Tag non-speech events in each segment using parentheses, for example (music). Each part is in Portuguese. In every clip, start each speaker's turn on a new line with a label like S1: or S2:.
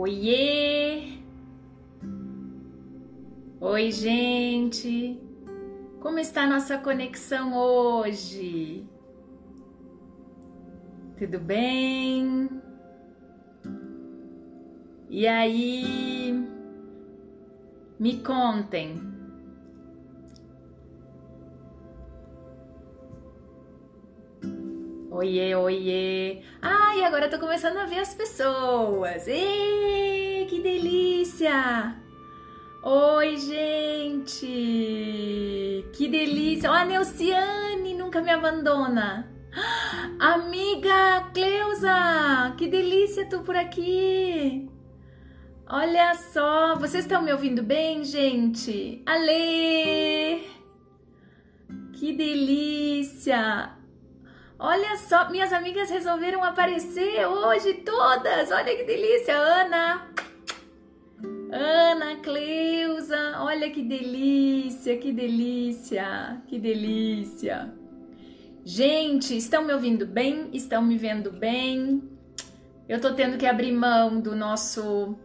S1: Oiê! Oi, gente! Como está a nossa conexão hoje? Tudo bem? E aí? Me contem. Oiê, oiê. Ai, agora eu tô começando a ver as pessoas. Ei, que delícia! Oi, gente! Que delícia! Ó, a Neuciane nunca me abandona. Amiga Cleusa, que delícia tu por aqui! Olha só, vocês estão me ouvindo bem, gente? Ale! Que delícia! Olha só, minhas amigas resolveram aparecer hoje todas. Olha que delícia, Ana. Ana, Cleusa, olha que delícia, que delícia, que delícia. Gente, estão me ouvindo bem? Estão me vendo bem? Eu tô tendo que abrir mão do nosso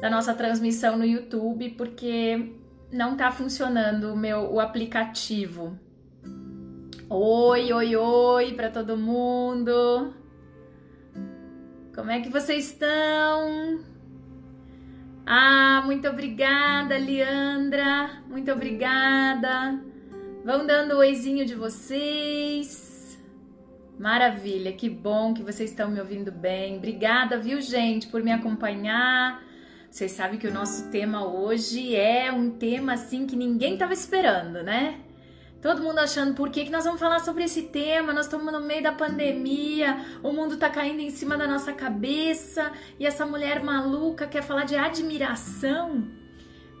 S1: da nossa transmissão no YouTube porque não tá funcionando o meu o aplicativo. Oi, oi, oi para todo mundo. Como é que vocês estão? Ah, muito obrigada, Leandra. Muito obrigada. Vão dando o oizinho de vocês. Maravilha, que bom que vocês estão me ouvindo bem. Obrigada, viu, gente, por me acompanhar. Vocês sabem que o nosso tema hoje é um tema assim que ninguém estava esperando, né? Todo mundo achando por que, que nós vamos falar sobre esse tema? Nós estamos no meio da pandemia, o mundo tá caindo em cima da nossa cabeça e essa mulher maluca quer falar de admiração.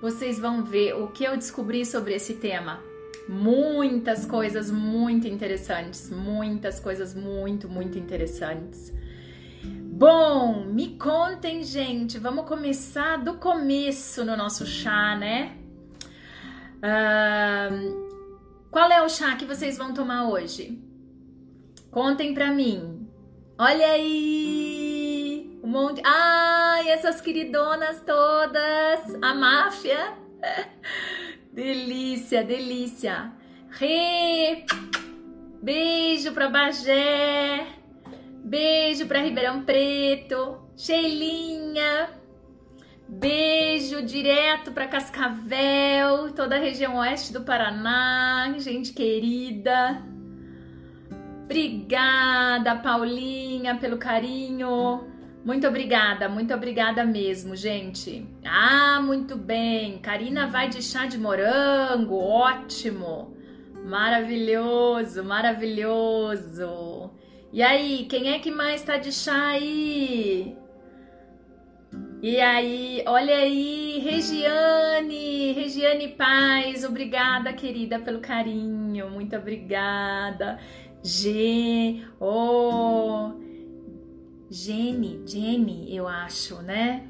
S1: Vocês vão ver o que eu descobri sobre esse tema. Muitas coisas muito interessantes, muitas coisas muito, muito interessantes. Bom, me contem, gente. Vamos começar do começo no nosso chá, né? Uh, qual é o chá que vocês vão tomar hoje? Contem pra mim. Olha aí! Um monte. Ai, essas queridonas todas! A máfia! (laughs) delícia, delícia! Re! Beijo pra Bagé! Beijo pra Ribeirão Preto! Sheilinha! Beijo direto para Cascavel, toda a região oeste do Paraná, gente querida. Obrigada, Paulinha, pelo carinho. Muito obrigada, muito obrigada mesmo, gente. Ah, muito bem. Karina vai de chá de morango, ótimo. Maravilhoso, maravilhoso. E aí, quem é que mais tá de chá aí? E aí, olha aí, Regiane, Regiane Paz, obrigada, querida, pelo carinho, muito obrigada. G, oh, Jenny, Jenny, eu acho, né?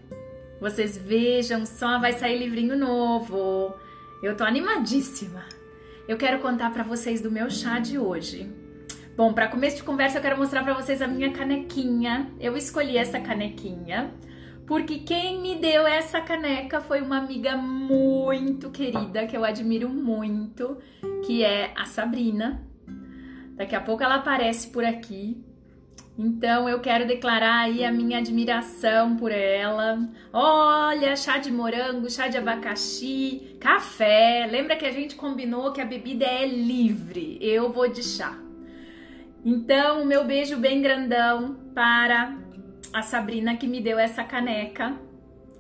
S1: Vocês vejam só, vai sair livrinho novo. Eu tô animadíssima. Eu quero contar para vocês do meu chá de hoje. Bom, para começo de conversa, eu quero mostrar para vocês a minha canequinha. Eu escolhi essa canequinha porque quem me deu essa caneca foi uma amiga muito querida, que eu admiro muito, que é a Sabrina. Daqui a pouco ela aparece por aqui. Então eu quero declarar aí a minha admiração por ela. Olha, chá de morango, chá de abacaxi, café. Lembra que a gente combinou que a bebida é livre? Eu vou de chá. Então, o meu beijo bem grandão para a Sabrina que me deu essa caneca,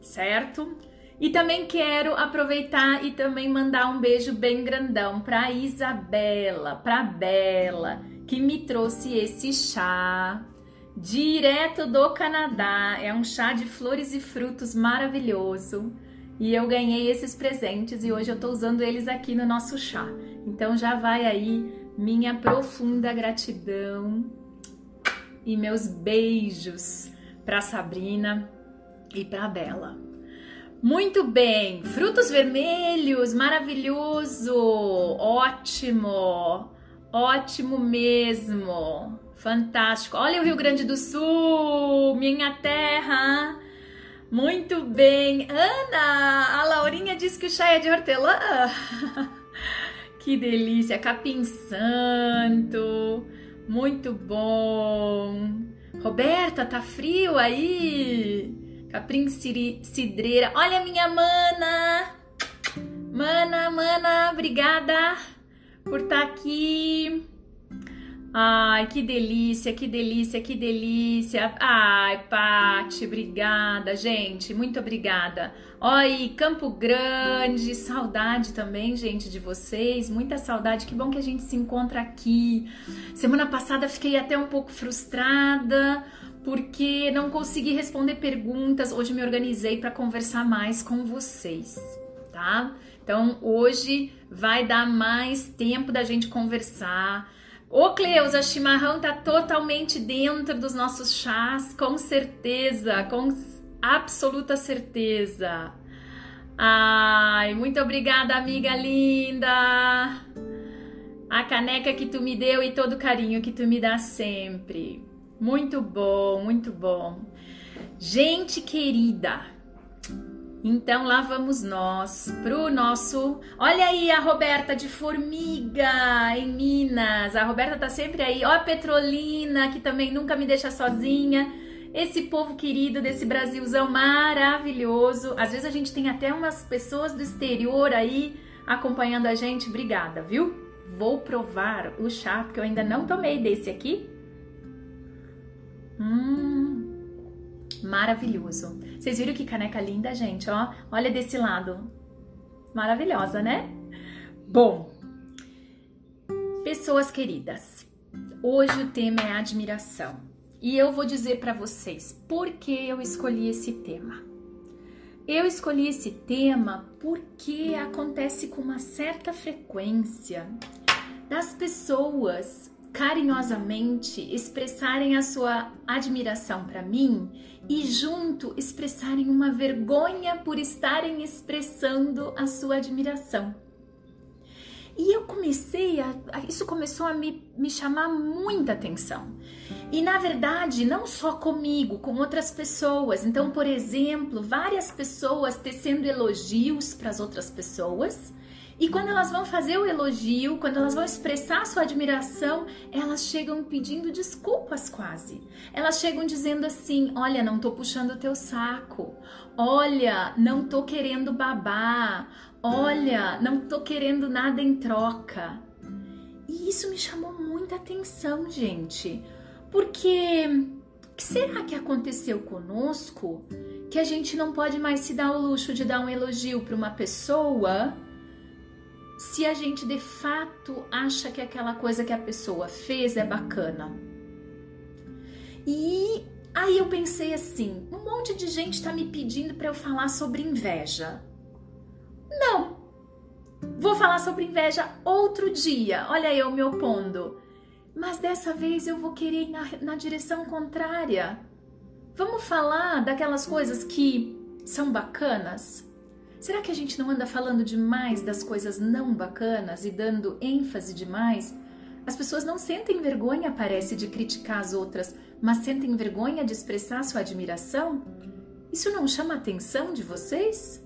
S1: certo? E também quero aproveitar e também mandar um beijo bem grandão para Isabela, para Bela, que me trouxe esse chá direto do Canadá. É um chá de flores e frutos maravilhoso. E eu ganhei esses presentes e hoje eu tô usando eles aqui no nosso chá. Então já vai aí minha profunda gratidão e meus beijos para Sabrina e para Bela. Muito bem, frutos vermelhos, maravilhoso, ótimo, ótimo mesmo, fantástico. Olha o Rio Grande do Sul, minha terra, Muito bem. Ana, a Laurinha disse que o chá é de hortelã. (laughs) que delícia. Capim santo. Muito bom. Roberta, tá frio aí? Capim cidreira. Olha minha mana. Mana, mana, obrigada por estar tá aqui. Ai, que delícia, que delícia, que delícia. Ai, Pati, obrigada, gente. Muito obrigada. Oi, Campo Grande, saudade também, gente, de vocês. Muita saudade. Que bom que a gente se encontra aqui. Semana passada fiquei até um pouco frustrada porque não consegui responder perguntas. Hoje me organizei para conversar mais com vocês, tá? Então, hoje vai dar mais tempo da gente conversar Ô Cleusa, chimarrão tá totalmente dentro dos nossos chás, com certeza, com absoluta certeza. Ai, muito obrigada, amiga linda. A caneca que tu me deu e todo o carinho que tu me dá sempre. Muito bom, muito bom. Gente querida, então lá vamos nós pro nosso. Olha aí a Roberta de Formiga em Minas. A Roberta tá sempre aí. Ó a Petrolina que também nunca me deixa sozinha. Esse povo querido desse Brasilzão maravilhoso. Às vezes a gente tem até umas pessoas do exterior aí acompanhando a gente. Obrigada, viu? Vou provar o chá porque eu ainda não tomei desse aqui. Hum, Maravilhoso. Vocês viram que caneca linda, gente? Ó, olha desse lado. Maravilhosa, né? Bom, pessoas queridas, hoje o tema é admiração. E eu vou dizer para vocês por que eu escolhi esse tema. Eu escolhi esse tema porque acontece com uma certa frequência das pessoas carinhosamente expressarem a sua admiração para mim e junto expressarem uma vergonha por estarem expressando a sua admiração. E eu comecei a. Isso começou a me, me chamar muita atenção. E na verdade, não só comigo, com outras pessoas. Então, por exemplo, várias pessoas tecendo elogios para as outras pessoas e quando elas vão fazer o elogio, quando elas vão expressar sua admiração, elas chegam pedindo desculpas quase. Elas chegam dizendo assim: "Olha, não tô puxando o teu saco. Olha, não tô querendo babar. Olha, não tô querendo nada em troca." E isso me chamou muita atenção, gente. Porque que será que aconteceu conosco que a gente não pode mais se dar o luxo de dar um elogio para uma pessoa? Se a gente de fato acha que aquela coisa que a pessoa fez é bacana. E aí eu pensei assim: um monte de gente está me pedindo para eu falar sobre inveja. Não! Vou falar sobre inveja outro dia. Olha eu me opondo. Mas dessa vez eu vou querer ir na, na direção contrária. Vamos falar daquelas coisas que são bacanas? Será que a gente não anda falando demais das coisas não bacanas e dando ênfase demais? As pessoas não sentem vergonha, parece, de criticar as outras, mas sentem vergonha de expressar sua admiração? Isso não chama a atenção de vocês?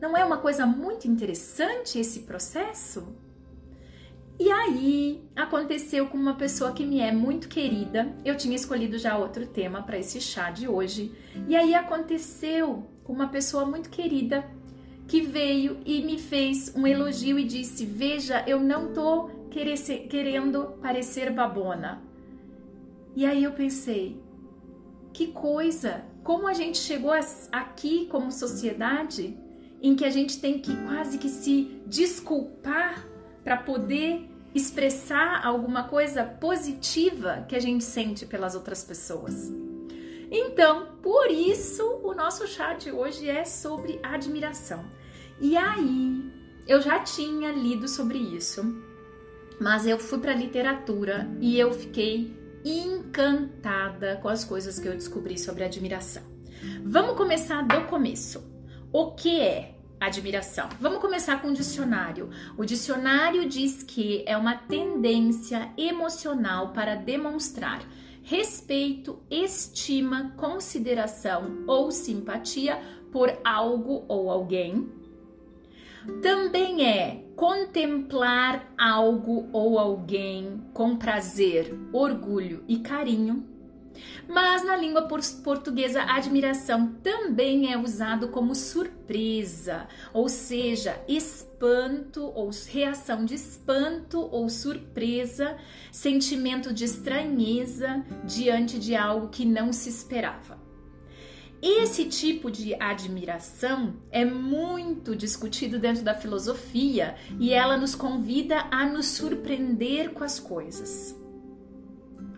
S1: Não é uma coisa muito interessante esse processo? E aí aconteceu com uma pessoa que me é muito querida. Eu tinha escolhido já outro tema para esse chá de hoje. E aí aconteceu com uma pessoa muito querida que veio e me fez um elogio e disse: Veja, eu não tô querendo parecer babona. E aí eu pensei: que coisa! Como a gente chegou aqui como sociedade em que a gente tem que quase que se desculpar para poder expressar alguma coisa positiva que a gente sente pelas outras pessoas. Então, por isso, o nosso chat hoje é sobre admiração. E aí, eu já tinha lido sobre isso, mas eu fui para literatura e eu fiquei encantada com as coisas que eu descobri sobre admiração. Vamos começar do começo. O que é admiração? Vamos começar com o dicionário. O dicionário diz que é uma tendência emocional para demonstrar respeito, estima, consideração ou simpatia por algo ou alguém. Também é contemplar algo ou alguém com prazer, orgulho e carinho. Mas na língua portuguesa, admiração também é usado como surpresa, ou seja, espanto ou reação de espanto ou surpresa, sentimento de estranheza diante de algo que não se esperava. Esse tipo de admiração é muito discutido dentro da filosofia e ela nos convida a nos surpreender com as coisas.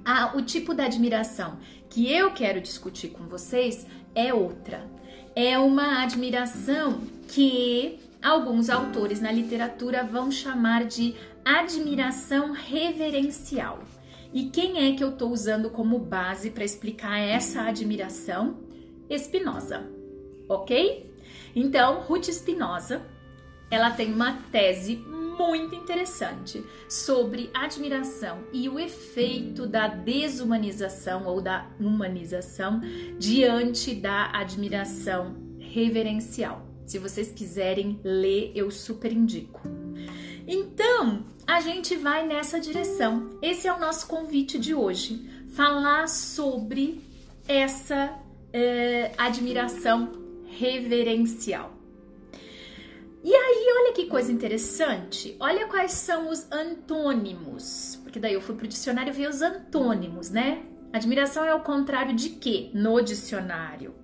S1: Ah, o tipo de admiração que eu quero discutir com vocês é outra. É uma admiração que alguns autores na literatura vão chamar de admiração reverencial. E quem é que eu estou usando como base para explicar essa admiração? Spinoza, ok? Então, Ruth Spinoza, ela tem uma tese muito interessante sobre admiração e o efeito da desumanização ou da humanização diante da admiração reverencial. Se vocês quiserem ler, eu super indico. Então, a gente vai nessa direção. Esse é o nosso convite de hoje: falar sobre essa é, admiração reverencial. E aí, olha que coisa interessante. Olha quais são os antônimos. Porque daí eu fui pro dicionário ver os antônimos, né? Admiração é o contrário de quê? No dicionário.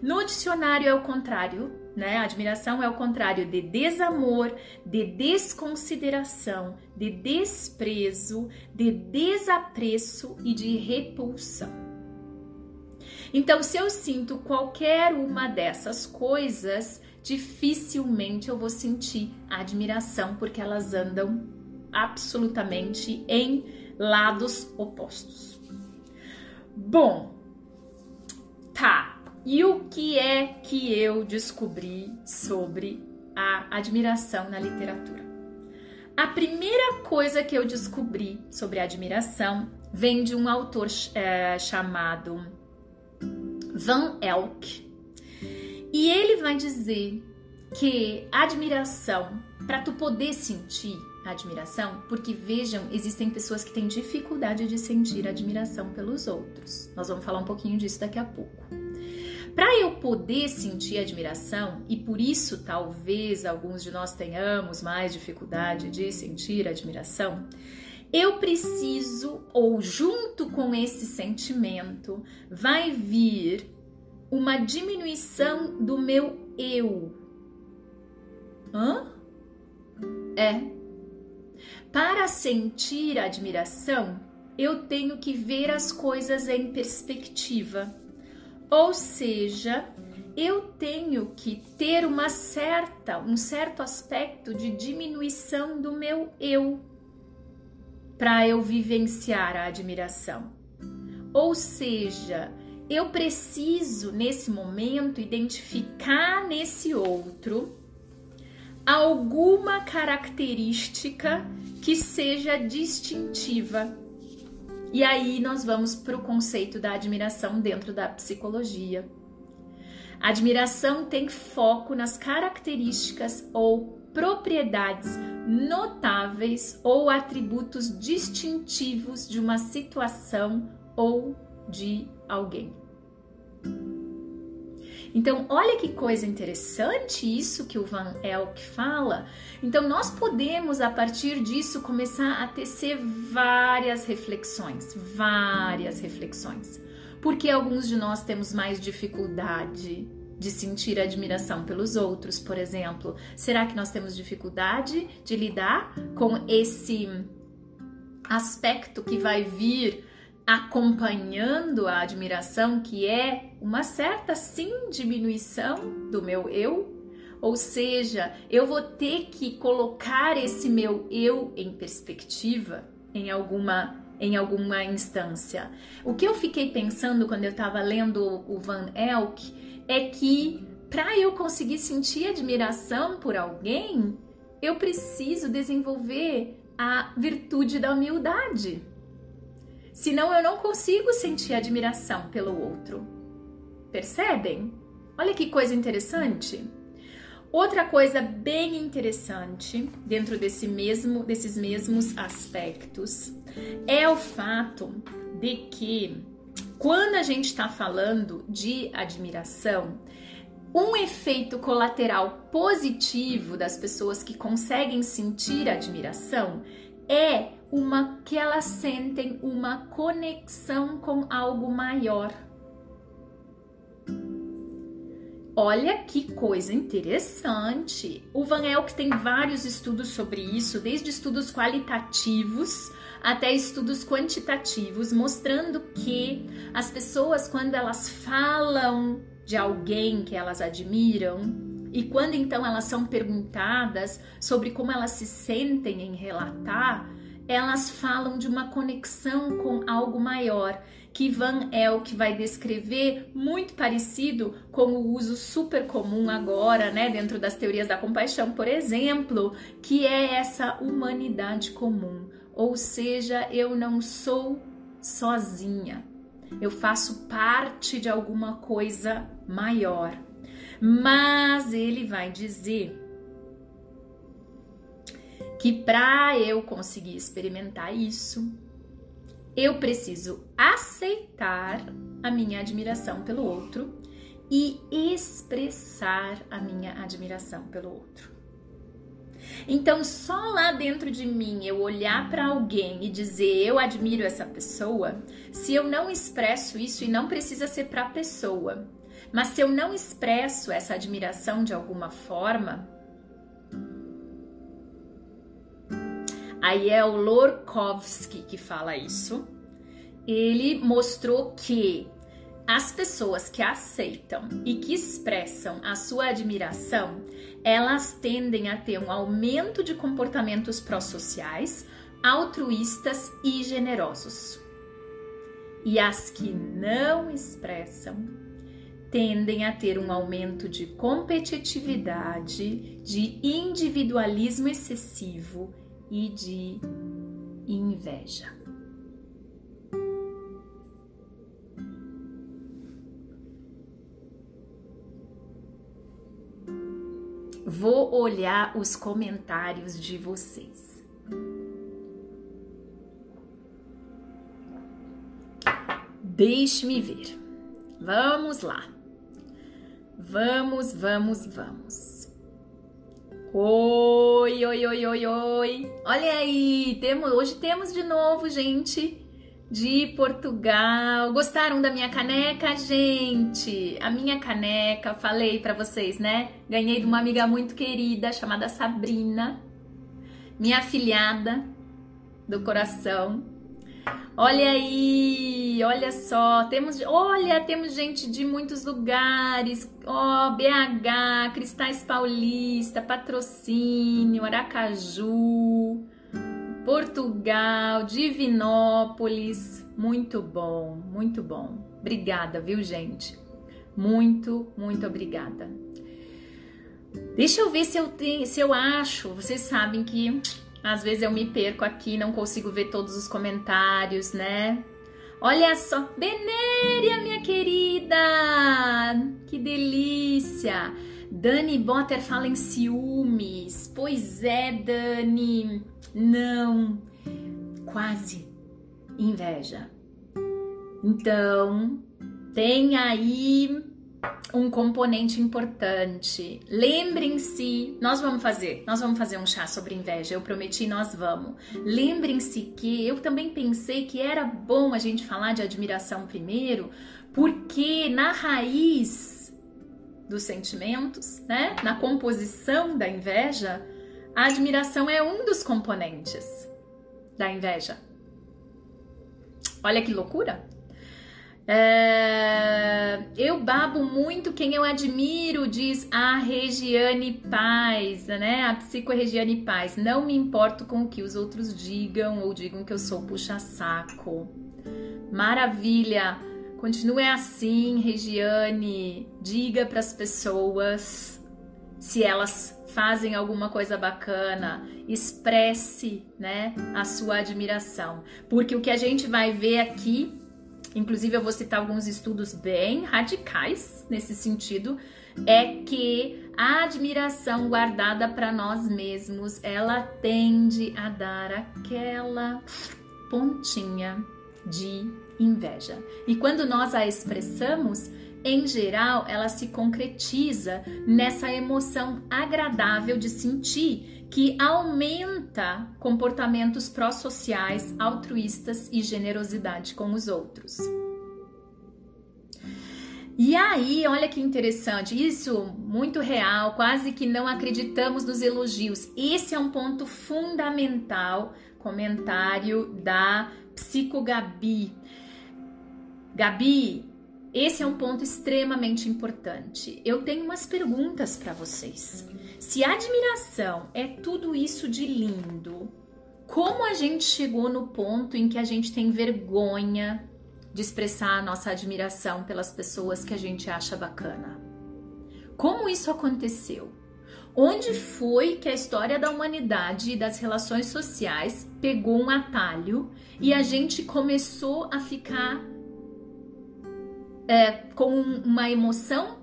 S1: No dicionário é o contrário, né? Admiração é o contrário de desamor, de desconsideração, de desprezo, de desapreço e de repulsão. Então, se eu sinto qualquer uma dessas coisas, dificilmente eu vou sentir admiração, porque elas andam absolutamente em lados opostos. Bom, tá. E o que é que eu descobri sobre a admiração na literatura? A primeira coisa que eu descobri sobre admiração vem de um autor é, chamado Van Elk. E ele vai dizer que admiração, para tu poder sentir admiração, porque vejam, existem pessoas que têm dificuldade de sentir admiração pelos outros. Nós vamos falar um pouquinho disso daqui a pouco. Para eu poder sentir admiração, e por isso talvez alguns de nós tenhamos mais dificuldade de sentir admiração, eu preciso, ou junto com esse sentimento, vai vir uma diminuição do meu eu. Hã? É. Para sentir admiração, eu tenho que ver as coisas em perspectiva. Ou seja, eu tenho que ter uma certa, um certo aspecto de diminuição do meu eu para eu vivenciar a admiração. Ou seja, eu preciso nesse momento identificar nesse outro alguma característica que seja distintiva. E aí nós vamos para o conceito da admiração dentro da psicologia. A admiração tem foco nas características ou propriedades notáveis ou atributos distintivos de uma situação ou de alguém. Então, olha que coisa interessante isso que o Van Elk fala. Então, nós podemos, a partir disso, começar a tecer várias reflexões, várias reflexões. Porque alguns de nós temos mais dificuldade de sentir admiração pelos outros, por exemplo? Será que nós temos dificuldade de lidar com esse aspecto que vai vir acompanhando a admiração, que é uma certa sim diminuição do meu eu? Ou seja, eu vou ter que colocar esse meu eu em perspectiva em alguma em alguma instância. O que eu fiquei pensando quando eu estava lendo o Van Elk é que para eu conseguir sentir admiração por alguém, eu preciso desenvolver a virtude da humildade. Senão eu não consigo sentir admiração pelo outro. Percebem? Olha que coisa interessante. Outra coisa bem interessante dentro desse mesmo, desses mesmos aspectos é o fato de que quando a gente está falando de admiração, um efeito colateral positivo das pessoas que conseguem sentir admiração é uma que elas sentem uma conexão com algo maior. Olha que coisa interessante. O Van Elk tem vários estudos sobre isso, desde estudos qualitativos até estudos quantitativos, mostrando que as pessoas, quando elas falam de alguém que elas admiram, e quando então elas são perguntadas sobre como elas se sentem em relatar, elas falam de uma conexão com algo maior que Van Elk vai descrever muito parecido com o uso super comum agora, né, dentro das teorias da compaixão, por exemplo, que é essa humanidade comum, ou seja, eu não sou sozinha. Eu faço parte de alguma coisa maior. Mas ele vai dizer que para eu conseguir experimentar isso, eu preciso aceitar a minha admiração pelo outro e expressar a minha admiração pelo outro. Então, só lá dentro de mim eu olhar para alguém e dizer eu admiro essa pessoa, se eu não expresso isso e não precisa ser para a pessoa, mas se eu não expresso essa admiração de alguma forma, Aí é o Lorkovsky que fala isso. Ele mostrou que as pessoas que aceitam e que expressam a sua admiração, elas tendem a ter um aumento de comportamentos pró-sociais, altruístas e generosos. E as que não expressam tendem a ter um aumento de competitividade, de individualismo excessivo e de inveja. Vou olhar os comentários de vocês. Deixe-me ver. Vamos lá. Vamos, vamos, vamos. Oi, oi, oi, oi, oi. Olha aí, temos, hoje temos de novo gente de Portugal. Gostaram da minha caneca, gente? A minha caneca, falei para vocês, né? Ganhei de uma amiga muito querida chamada Sabrina, minha afilhada do coração. Olha aí, olha só, temos, olha, temos gente de muitos lugares, ó, oh, BH, Cristais Paulista, Patrocínio, Aracaju, Portugal, Divinópolis, muito bom, muito bom. Obrigada, viu, gente? Muito, muito obrigada. Deixa eu ver se eu tenho, se eu acho. Vocês sabem que às vezes eu me perco aqui, não consigo ver todos os comentários, né? Olha só, Benéria, minha querida! Que delícia! Dani Botter fala em ciúmes. Pois é, Dani. Não, quase inveja. Então, tem aí um componente importante. Lembrem-se, nós vamos fazer, nós vamos fazer um chá sobre inveja. Eu prometi, nós vamos. Lembrem-se que eu também pensei que era bom a gente falar de admiração primeiro, porque na raiz dos sentimentos, né, na composição da inveja, a admiração é um dos componentes da inveja. Olha que loucura! É, eu babo muito quem eu admiro, diz a Regiane Paz, né? A psico Regiane Paz. Não me importo com o que os outros digam ou digam que eu sou puxa-saco. Maravilha! Continue assim, Regiane. Diga para as pessoas se elas fazem alguma coisa bacana, expresse, né, a sua admiração. Porque o que a gente vai ver aqui, inclusive eu vou citar alguns estudos bem radicais nesse sentido, é que a admiração guardada para nós mesmos, ela tende a dar aquela pontinha de inveja. E quando nós a expressamos, em geral, ela se concretiza nessa emoção agradável de sentir que aumenta comportamentos pró-sociais, altruístas e generosidade com os outros. E aí, olha que interessante, isso muito real, quase que não acreditamos nos elogios. Esse é um ponto fundamental, comentário da Psicogabi. Gabi, esse é um ponto extremamente importante. Eu tenho umas perguntas para vocês. Se admiração é tudo isso de lindo, como a gente chegou no ponto em que a gente tem vergonha de expressar a nossa admiração pelas pessoas que a gente acha bacana? Como isso aconteceu? Onde foi que a história da humanidade e das relações sociais pegou um atalho e a gente começou a ficar é, com uma emoção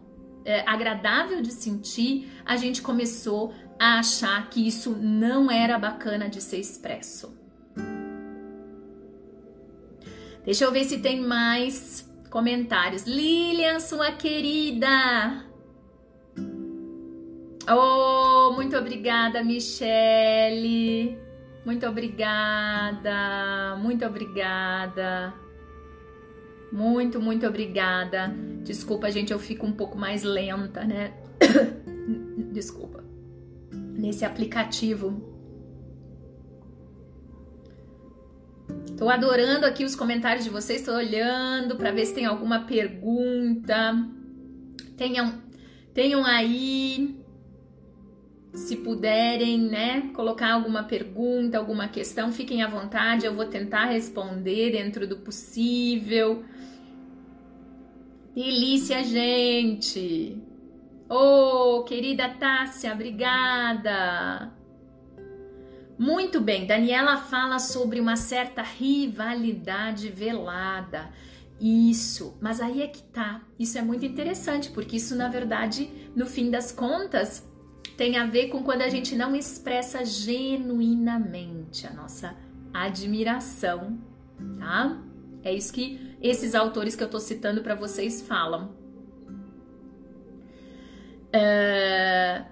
S1: é, agradável de sentir, a gente começou a achar que isso não era bacana de ser expresso. Deixa eu ver se tem mais comentários. Lilian, sua querida. Oh, muito obrigada, Michele. Muito obrigada. Muito obrigada. Muito, muito obrigada. Desculpa, gente, eu fico um pouco mais lenta, né? (coughs) Desculpa. Nesse aplicativo. Tô adorando aqui os comentários de vocês, tô olhando para ver se tem alguma pergunta. Tenham, tenham aí se puderem, né, colocar alguma pergunta, alguma questão, fiquem à vontade, eu vou tentar responder dentro do possível. Delícia, gente! Oh, querida Tássia, obrigada! Muito bem, Daniela fala sobre uma certa rivalidade velada. Isso, mas aí é que tá. Isso é muito interessante, porque isso, na verdade, no fim das contas, tem a ver com quando a gente não expressa genuinamente a nossa admiração, tá? É isso que esses autores que eu tô citando para vocês falam. É,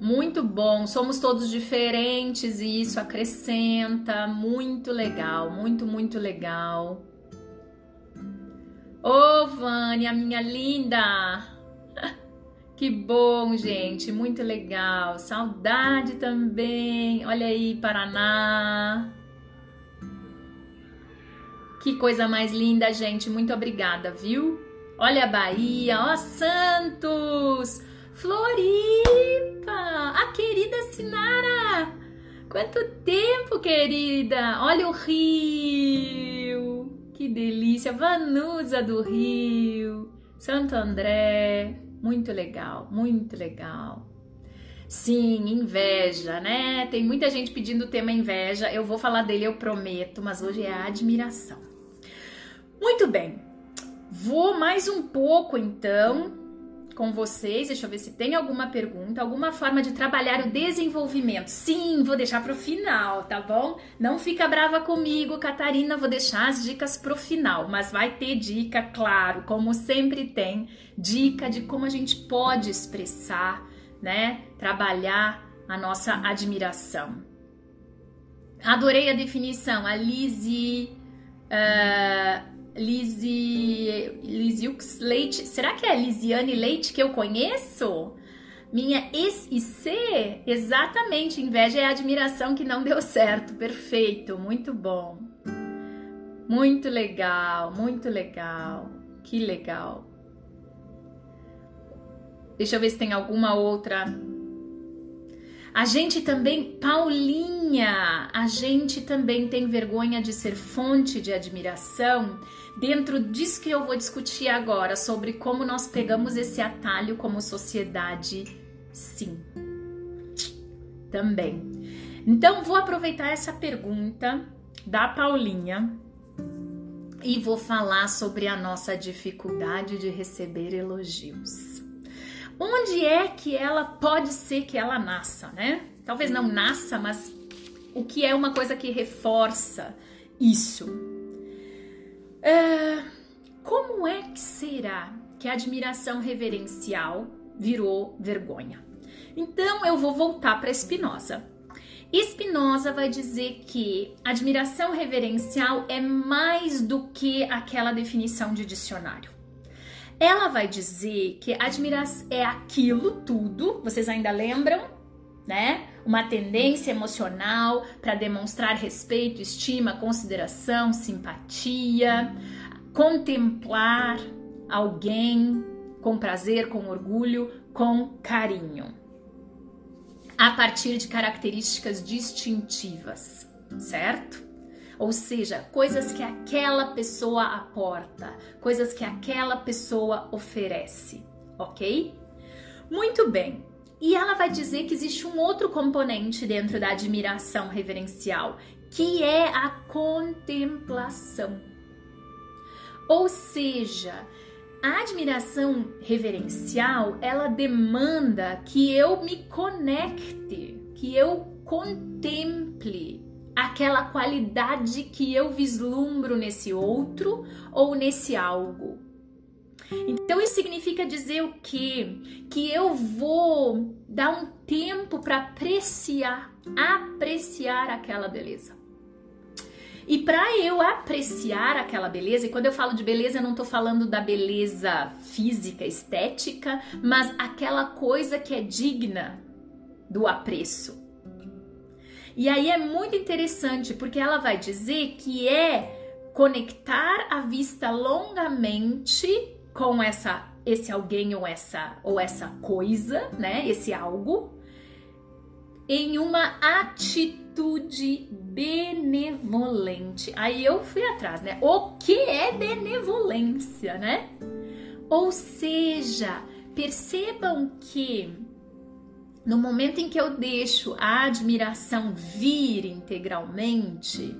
S1: muito bom, somos todos diferentes e isso acrescenta. Muito legal, muito, muito legal. Ô, oh, Vânia, minha linda! (laughs) Que bom, gente, muito legal. Saudade também. Olha aí, Paraná. Que coisa mais linda, gente. Muito obrigada, viu? Olha a Bahia, ó Santos, Floripa, a querida Sinara. Quanto tempo, querida. Olha o Rio. Que delícia. Vanusa do Rio, Santo André. Muito legal, muito legal. Sim, inveja, né? Tem muita gente pedindo o tema inveja. Eu vou falar dele, eu prometo, mas hoje é a admiração. Muito bem, vou mais um pouco então com vocês. Deixa eu ver se tem alguma pergunta, alguma forma de trabalhar o desenvolvimento. Sim, vou deixar para o final, tá bom? Não fica brava comigo, Catarina. Vou deixar as dicas para o final, mas vai ter dica, claro, como sempre tem, dica de como a gente pode expressar, né? Trabalhar a nossa admiração. Adorei a definição, a Lizzie. Uh, Lizzie, Liziux Leite. Será que é Lisiane Leite que eu conheço? Minha ex e C? Exatamente, inveja é admiração que não deu certo. Perfeito, muito bom. Muito legal, muito legal. Que legal. Deixa eu ver se tem alguma outra a gente também, Paulinha, a gente também tem vergonha de ser fonte de admiração dentro disso que eu vou discutir agora, sobre como nós pegamos esse atalho como sociedade Sim. Também. Então, vou aproveitar essa pergunta da Paulinha e vou falar sobre a nossa dificuldade de receber elogios. Onde é que ela pode ser que ela nasça, né? Talvez não nasça, mas o que é uma coisa que reforça isso? É, como é que será que a admiração reverencial virou vergonha? Então eu vou voltar para Spinoza. Spinoza vai dizer que admiração reverencial é mais do que aquela definição de dicionário. Ela vai dizer que admiração é aquilo tudo, vocês ainda lembram, né? Uma tendência emocional para demonstrar respeito, estima, consideração, simpatia, contemplar alguém com prazer, com orgulho, com carinho a partir de características distintivas, certo? Ou seja, coisas que aquela pessoa aporta, coisas que aquela pessoa oferece, ok? Muito bem. E ela vai dizer que existe um outro componente dentro da admiração reverencial, que é a contemplação. Ou seja, a admiração reverencial, ela demanda que eu me conecte, que eu contemple aquela qualidade que eu vislumbro nesse outro ou nesse algo. Então isso significa dizer o quê? Que eu vou dar um tempo para apreciar, apreciar aquela beleza. E para eu apreciar aquela beleza, e quando eu falo de beleza, eu não estou falando da beleza física, estética, mas aquela coisa que é digna do apreço. E aí é muito interessante porque ela vai dizer que é conectar a vista longamente com essa esse alguém ou essa ou essa coisa, né? Esse algo em uma atitude benevolente. Aí eu fui atrás, né? O que é benevolência, né? Ou seja, percebam que no momento em que eu deixo a admiração vir integralmente,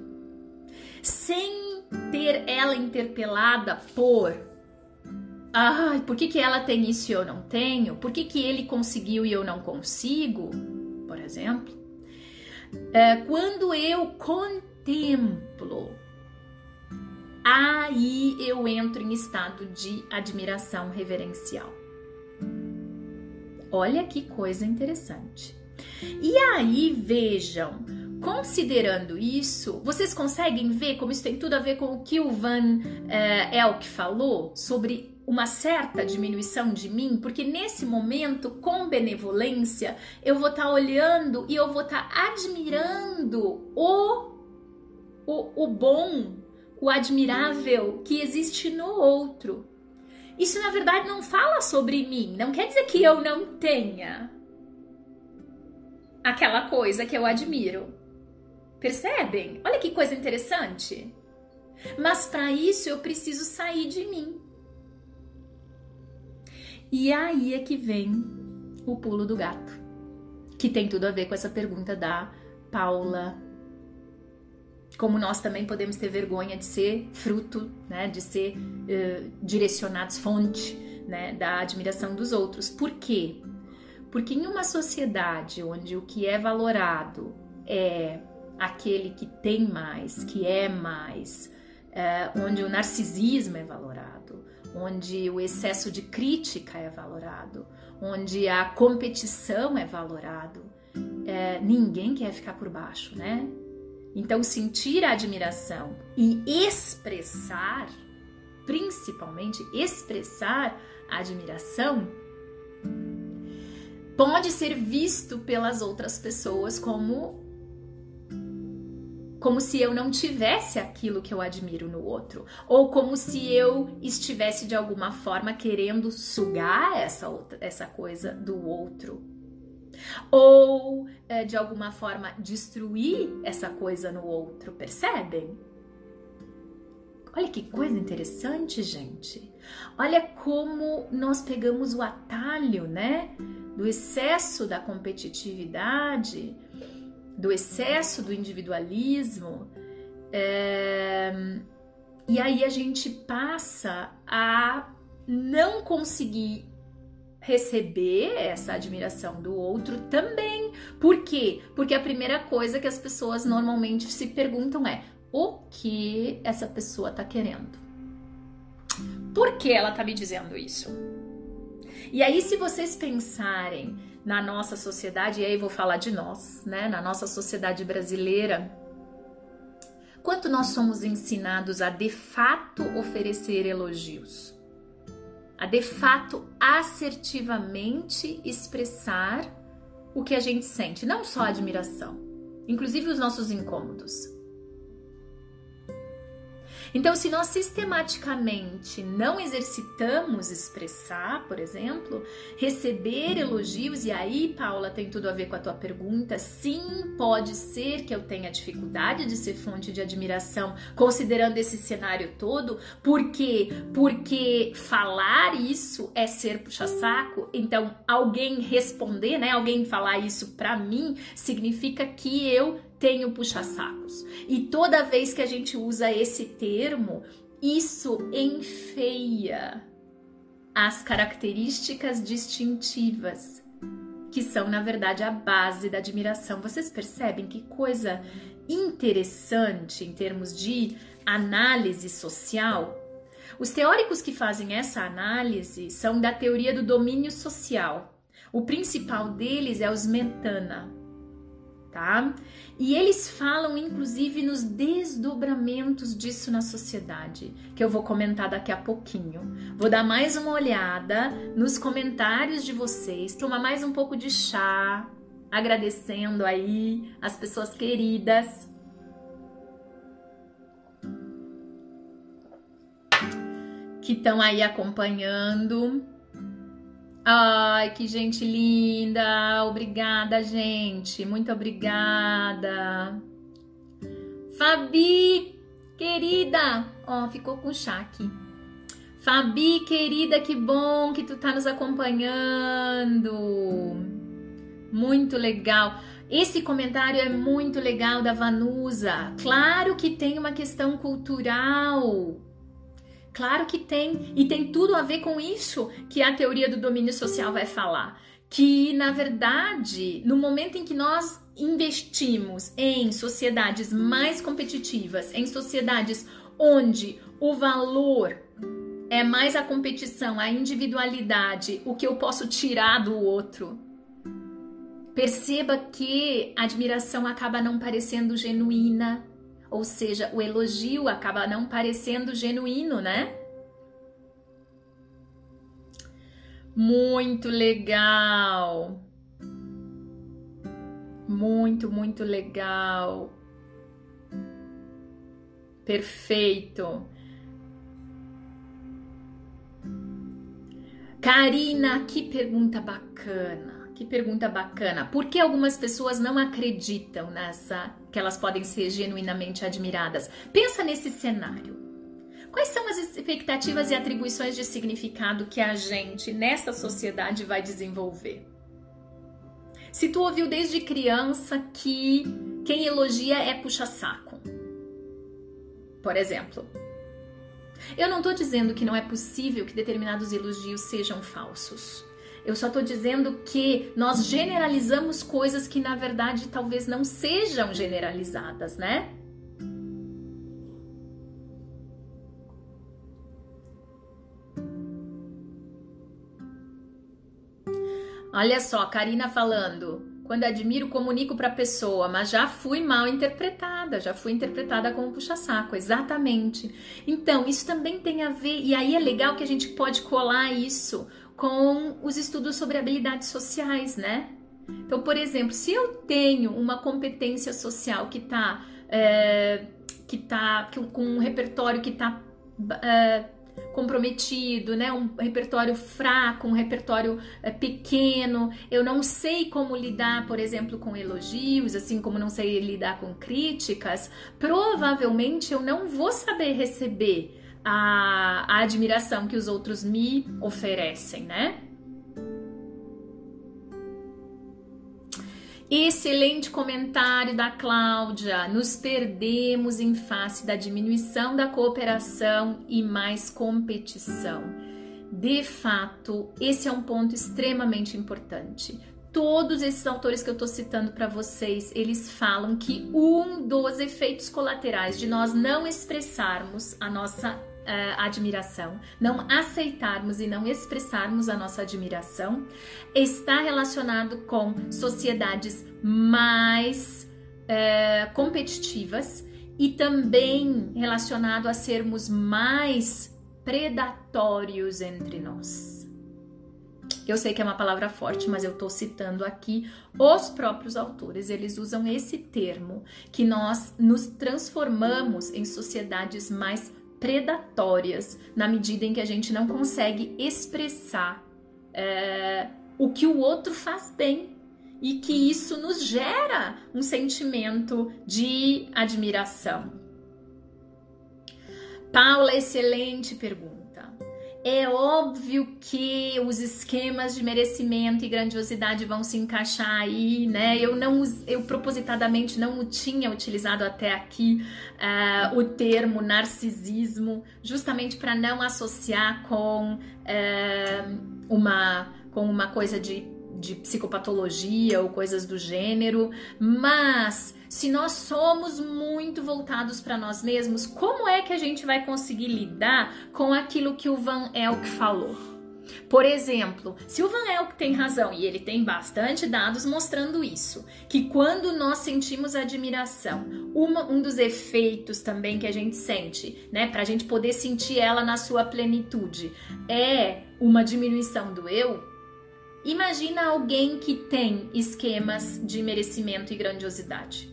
S1: sem ter ela interpelada por ai, por que, que ela tem isso e eu não tenho? Por que, que ele conseguiu e eu não consigo? por exemplo, é, quando eu contemplo, aí eu entro em estado de admiração reverencial. Olha que coisa interessante. E aí, vejam, considerando isso, vocês conseguem ver como isso tem tudo a ver com o que o Van uh, Elk falou sobre uma certa diminuição de mim, porque nesse momento, com benevolência, eu vou estar tá olhando e eu vou estar tá admirando o, o, o bom, o admirável que existe no outro. Isso na verdade não fala sobre mim, não quer dizer que eu não tenha aquela coisa que eu admiro. Percebem? Olha que coisa interessante. Mas para isso eu preciso sair de mim. E aí é que vem o pulo do gato, que tem tudo a ver com essa pergunta da Paula. Como nós também podemos ter vergonha de ser fruto, né, de ser uh, direcionados, fonte né, da admiração dos outros. Por quê? Porque em uma sociedade onde o que é valorado é aquele que tem mais, que é mais, uh, onde o narcisismo é valorado, onde o excesso de crítica é valorado, onde a competição é valorado. É, ninguém quer ficar por baixo, né? Então, sentir a admiração e expressar, principalmente expressar a admiração, pode ser visto pelas outras pessoas como como se eu não tivesse aquilo que eu admiro no outro, ou como se eu estivesse de alguma forma querendo sugar essa outra, essa coisa do outro, ou é, de alguma forma destruir essa coisa no outro, percebem? Olha que coisa interessante, gente. Olha como nós pegamos o atalho, né? Do excesso da competitividade, do excesso do individualismo. É... E aí a gente passa a não conseguir receber essa admiração do outro também. Por quê? Porque a primeira coisa que as pessoas normalmente se perguntam é: o que essa pessoa tá querendo? Por que ela tá me dizendo isso? E aí, se vocês pensarem na nossa sociedade, e aí vou falar de nós, né? Na nossa sociedade brasileira, quanto nós somos ensinados a de fato oferecer elogios? a de fato assertivamente expressar o que a gente sente, não só admiração, inclusive os nossos incômodos. Então, se nós sistematicamente não exercitamos expressar, por exemplo, receber elogios, e aí, Paula, tem tudo a ver com a tua pergunta, sim, pode ser que eu tenha dificuldade de ser fonte de admiração, considerando esse cenário todo, por quê? Porque falar isso é ser puxa-saco, então alguém responder, né, alguém falar isso para mim, significa que eu tenho puxa-sacos. E toda vez que a gente usa esse termo, isso enfeia as características distintivas, que são, na verdade, a base da admiração. Vocês percebem que coisa interessante em termos de análise social? Os teóricos que fazem essa análise são da teoria do domínio social. O principal deles é os Mentana tá? E eles falam inclusive nos desdobramentos disso na sociedade, que eu vou comentar daqui a pouquinho. Vou dar mais uma olhada nos comentários de vocês, tomar mais um pouco de chá, agradecendo aí as pessoas queridas. Que estão aí acompanhando. Ai, que gente linda! Obrigada, gente. Muito obrigada. Fabi, querida. Ó, ficou com chá aqui. Fabi, querida, que bom que tu tá nos acompanhando. Muito legal. Esse comentário é muito legal da Vanusa. Claro que tem uma questão cultural Claro que tem, e tem tudo a ver com isso que a teoria do domínio social vai falar. Que, na verdade, no momento em que nós investimos em sociedades mais competitivas, em sociedades onde o valor é mais a competição, a individualidade, o que eu posso tirar do outro. Perceba que a admiração acaba não parecendo genuína, ou seja, o elogio acaba não parecendo genuíno, né? Muito legal. Muito, muito legal. Perfeito. Karina, que pergunta bacana. Que pergunta bacana. Por que algumas pessoas não acreditam nessa que elas podem ser genuinamente admiradas? Pensa nesse cenário. Quais são as expectativas e atribuições de significado que a gente nesta sociedade vai desenvolver? Se tu ouviu desde criança que quem elogia é puxa-saco, por exemplo, eu não estou dizendo que não é possível que determinados elogios sejam falsos. Eu só estou dizendo que nós generalizamos coisas que na verdade talvez não sejam generalizadas, né? Olha só, Karina falando. Quando admiro, comunico para a pessoa, mas já fui mal interpretada, já fui interpretada como puxa-saco, exatamente. Então, isso também tem a ver, e aí é legal que a gente pode colar isso com os estudos sobre habilidades sociais, né? Então, por exemplo, se eu tenho uma competência social que está é, que tá com um repertório que está é, comprometido, né? Um repertório fraco, um repertório é, pequeno. Eu não sei como lidar, por exemplo, com elogios, assim como não sei lidar com críticas. Provavelmente eu não vou saber receber a, a admiração que os outros me oferecem, né? Excelente comentário da Cláudia. Nos perdemos em face da diminuição da cooperação e mais competição. De fato, esse é um ponto extremamente importante. Todos esses autores que eu estou citando para vocês, eles falam que um dos efeitos colaterais de nós não expressarmos a nossa uh, admiração, não aceitarmos e não expressarmos a nossa admiração, está relacionado com sociedades mais uh, competitivas e também relacionado a sermos mais predatórios entre nós. Eu sei que é uma palavra forte, mas eu estou citando aqui os próprios autores. Eles usam esse termo que nós nos transformamos em sociedades mais predatórias na medida em que a gente não consegue expressar é, o que o outro faz bem e que isso nos gera um sentimento de admiração. Paula, excelente pergunta. É óbvio que os esquemas de merecimento e grandiosidade vão se encaixar aí, né? Eu não, eu propositadamente não tinha utilizado até aqui uh, o termo narcisismo, justamente para não associar com uh, uma com uma coisa de de psicopatologia ou coisas do gênero, mas se nós somos muito voltados para nós mesmos, como é que a gente vai conseguir lidar com aquilo que o Van Elk falou? Por exemplo, se o Van Elk tem razão e ele tem bastante dados mostrando isso, que quando nós sentimos admiração, uma, um dos efeitos também que a gente sente, né, para a gente poder sentir ela na sua plenitude, é uma diminuição do eu, Imagina alguém que tem esquemas de merecimento e grandiosidade.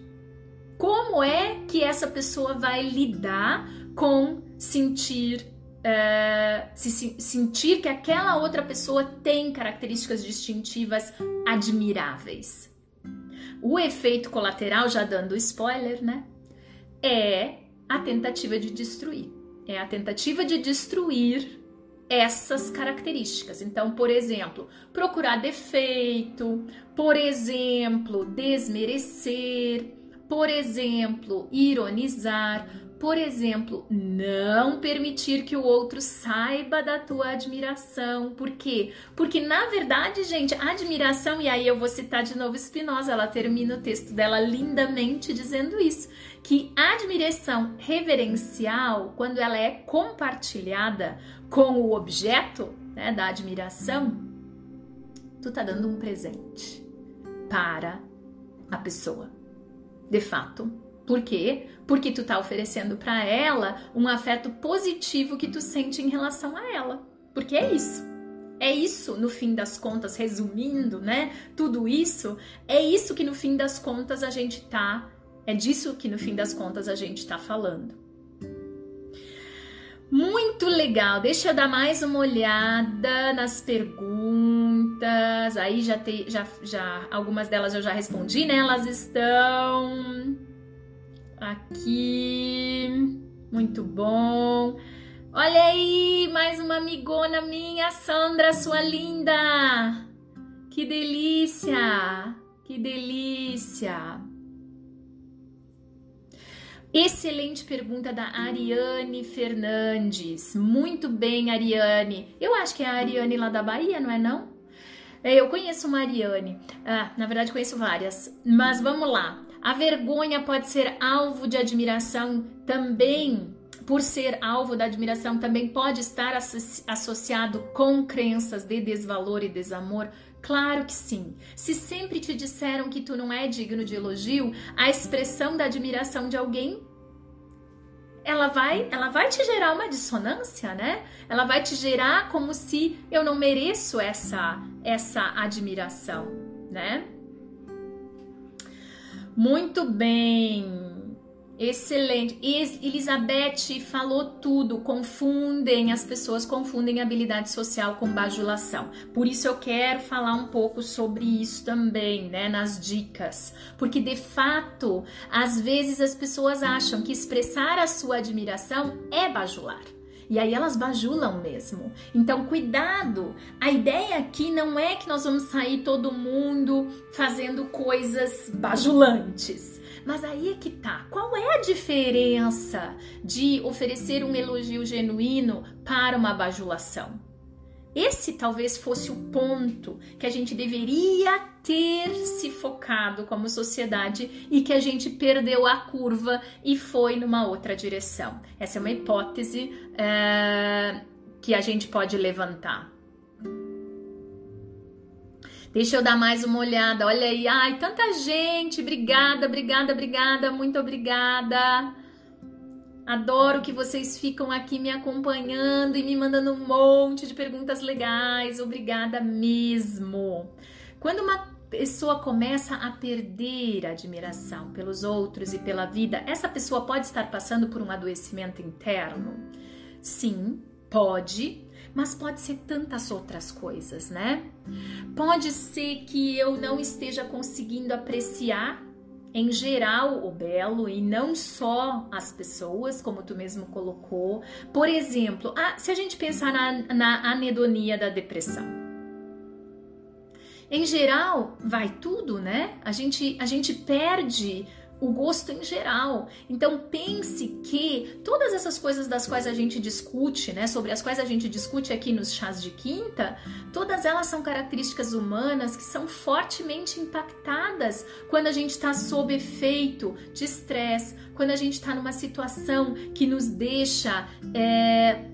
S1: Como é que essa pessoa vai lidar com sentir uh, se, sentir que aquela outra pessoa tem características distintivas admiráveis? O efeito colateral, já dando spoiler, né? É a tentativa de destruir. É a tentativa de destruir essas características. Então, por exemplo, procurar defeito, por exemplo, desmerecer, por exemplo, ironizar, por exemplo, não permitir que o outro saiba da tua admiração. Por quê? Porque na verdade, gente, a admiração, e aí eu vou citar de novo Spinoza, ela termina o texto dela lindamente dizendo isso, que a admiração reverencial, quando ela é compartilhada com o objeto né, da admiração, tu tá dando um presente para a pessoa. De fato, por quê? Porque tu tá oferecendo para ela um afeto positivo que tu sente em relação a ela. Porque é isso. É isso, no fim das contas, resumindo, né? Tudo isso, é isso que no fim das contas a gente tá, é disso que no fim das contas a gente tá falando. Muito legal. Deixa eu dar mais uma olhada nas perguntas. Aí já tem, já, já algumas delas eu já respondi, né? Elas estão Aqui. Muito bom. Olha aí, mais uma amigona minha, Sandra, sua linda. Que delícia! Que delícia! Excelente pergunta da Ariane Fernandes. Muito bem, Ariane. Eu acho que é a Ariane lá da Bahia, não é não? É, eu conheço uma Ariane. Ah, na verdade conheço várias. Mas vamos lá. A vergonha pode ser alvo de admiração também, por ser alvo da admiração, também pode estar associado com crenças de desvalor e desamor? Claro que sim. Se sempre te disseram que tu não é digno de elogio, a expressão da admiração de alguém ela vai, ela vai te gerar uma dissonância, né? Ela vai te gerar como se eu não mereço essa essa admiração, né? Muito bem. Excelente. Elizabeth falou tudo. Confundem, as pessoas confundem habilidade social com bajulação. Por isso eu quero falar um pouco sobre isso também, né, nas dicas. Porque de fato, às vezes as pessoas acham que expressar a sua admiração é bajular. E aí elas bajulam mesmo. Então, cuidado. A ideia aqui não é que nós vamos sair todo mundo fazendo coisas bajulantes. Mas aí é que tá. Qual é a diferença de oferecer um elogio genuíno para uma bajulação? Esse talvez fosse o ponto que a gente deveria ter se focado como sociedade e que a gente perdeu a curva e foi numa outra direção. Essa é uma hipótese é, que a gente pode levantar. Deixa eu dar mais uma olhada. Olha aí, ai, tanta gente. Obrigada, obrigada, obrigada, muito obrigada. Adoro que vocês ficam aqui me acompanhando e me mandando um monte de perguntas legais. Obrigada mesmo. Quando uma pessoa começa a perder a admiração pelos outros e pela vida, essa pessoa pode estar passando por um adoecimento interno? Sim, pode, mas pode ser tantas outras coisas, né? Pode ser que eu não esteja conseguindo apreciar em geral o belo e não só as pessoas, como tu mesmo colocou. Por exemplo, ah, se a gente pensar na, na anedonia da depressão. Em geral, vai tudo, né? A gente, a gente perde o gosto em geral. Então pense que todas essas coisas das quais a gente discute, né, sobre as quais a gente discute aqui nos chás de quinta, todas elas são características humanas que são fortemente impactadas quando a gente está sob efeito de estresse, quando a gente está numa situação que nos deixa é,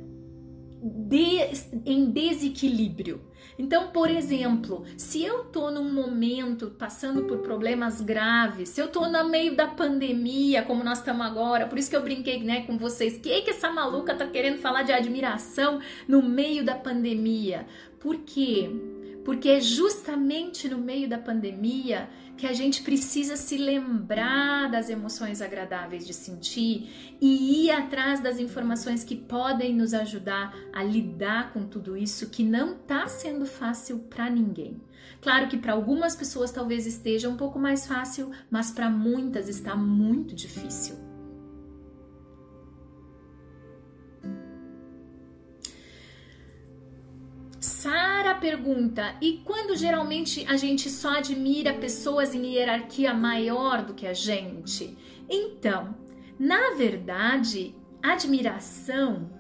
S1: de, em desequilíbrio. Então, por exemplo, se eu tô num momento passando por problemas graves, se eu tô no meio da pandemia, como nós estamos agora, por isso que eu brinquei, né, com vocês, que que essa maluca tá querendo falar de admiração no meio da pandemia? Por quê? Porque é justamente no meio da pandemia que a gente precisa se lembrar das emoções agradáveis de sentir e ir atrás das informações que podem nos ajudar a lidar com tudo isso que não está sendo fácil para ninguém. Claro que para algumas pessoas talvez esteja um pouco mais fácil, mas para muitas está muito difícil. Sara pergunta: e quando geralmente a gente só admira pessoas em hierarquia maior do que a gente? Então, na verdade, admiração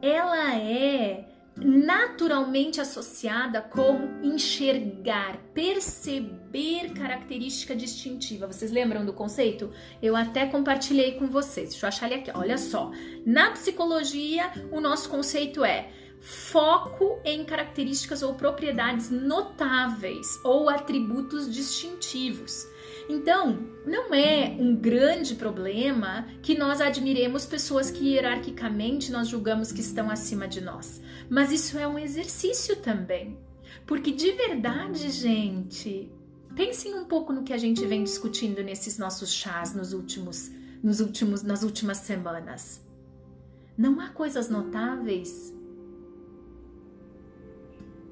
S1: ela é naturalmente associada com enxergar, perceber característica distintiva. Vocês lembram do conceito? Eu até compartilhei com vocês. Deixa eu achar ele aqui. Olha só. Na psicologia, o nosso conceito é foco em características ou propriedades notáveis ou atributos distintivos. Então, não é um grande problema que nós admiremos pessoas que hierarquicamente nós julgamos que estão acima de nós, mas isso é um exercício também. Porque de verdade, gente, pensem um pouco no que a gente vem discutindo nesses nossos chás nos últimos, nos últimos, nas últimas semanas. Não há coisas notáveis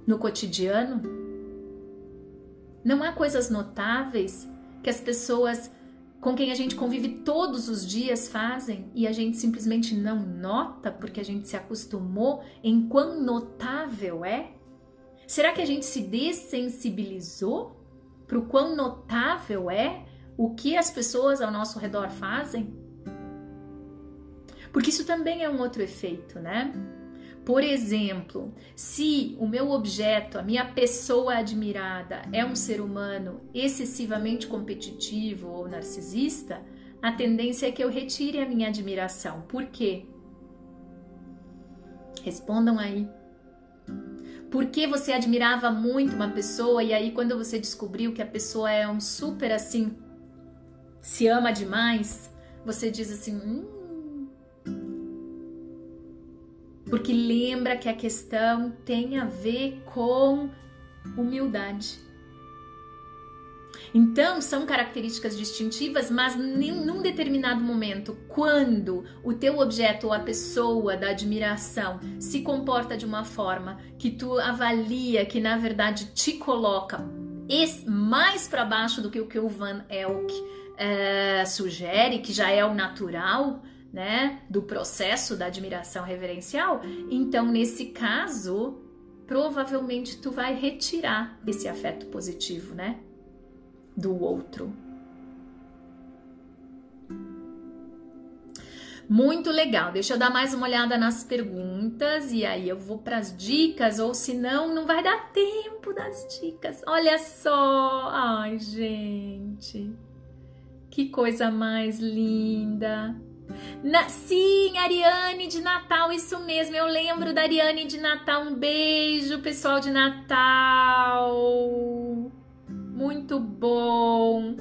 S1: no cotidiano? Não há coisas notáveis que as pessoas com quem a gente convive todos os dias fazem e a gente simplesmente não nota porque a gente se acostumou em quão notável é? Será que a gente se dessensibilizou para o quão notável é o que as pessoas ao nosso redor fazem? Porque isso também é um outro efeito, né? Por exemplo, se o meu objeto, a minha pessoa admirada é um ser humano excessivamente competitivo ou narcisista, a tendência é que eu retire a minha admiração. Por quê? Respondam aí. Por que você admirava muito uma pessoa e aí quando você descobriu que a pessoa é um super assim, se ama demais, você diz assim, hum, porque lembra que a questão tem a ver com humildade. Então, são características distintivas, mas num determinado momento, quando o teu objeto ou a pessoa da admiração se comporta de uma forma que tu avalia que na verdade te coloca mais para baixo do que o que o Van Elk é, sugere, que já é o natural, né, do processo da admiração reverencial, então nesse caso, provavelmente tu vai retirar esse afeto positivo, né, do outro. Muito legal. Deixa eu dar mais uma olhada nas perguntas e aí eu vou para as dicas, ou senão não vai dar tempo das dicas. Olha só! Ai, gente. Que coisa mais linda. Na, sim, Ariane de Natal, isso mesmo. Eu lembro da Ariane de Natal. Um beijo, pessoal de Natal. Muito bom.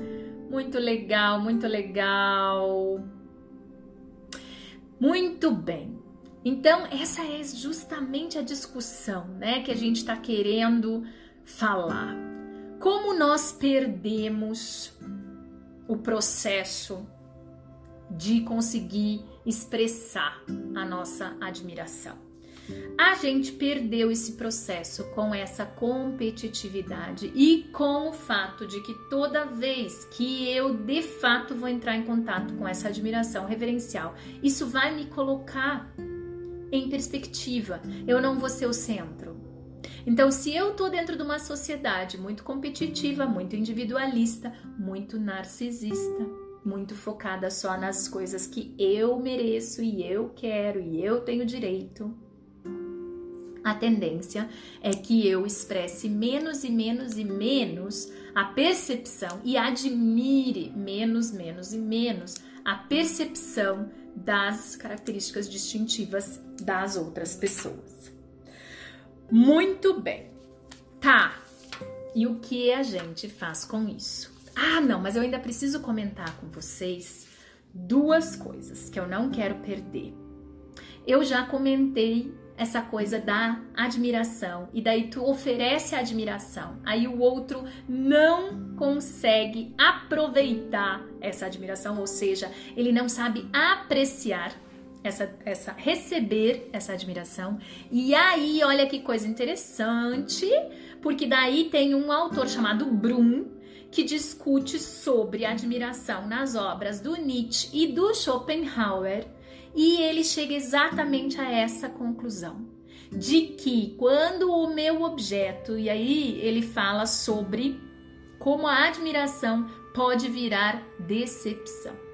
S1: Muito legal, muito legal. Muito bem. Então, essa é justamente a discussão, né, que a gente está querendo falar. Como nós perdemos o processo de conseguir expressar a nossa admiração. A gente perdeu esse processo com essa competitividade e com o fato de que toda vez que eu de fato vou entrar em contato com essa admiração reverencial, isso vai me colocar em perspectiva. Eu não vou ser o centro. Então, se eu tô dentro de uma sociedade muito competitiva, muito individualista, muito narcisista, muito focada só nas coisas que eu mereço e eu quero e eu tenho direito, a tendência é que eu expresse menos e menos e menos a percepção e admire menos, menos e menos a percepção das características distintivas das outras pessoas. Muito bem. Tá. E o que a gente faz com isso? Ah, não, mas eu ainda preciso comentar com vocês duas coisas que eu não quero perder. Eu já comentei essa coisa da admiração e daí tu oferece a admiração, aí o outro não consegue aproveitar essa admiração, ou seja, ele não sabe apreciar essa, essa receber essa admiração. E aí, olha que coisa interessante, porque daí tem um autor chamado Brum que discute sobre admiração nas obras do Nietzsche e do Schopenhauer e ele chega exatamente a essa conclusão de que quando o meu objeto, e aí ele fala sobre como a admiração pode virar decepção.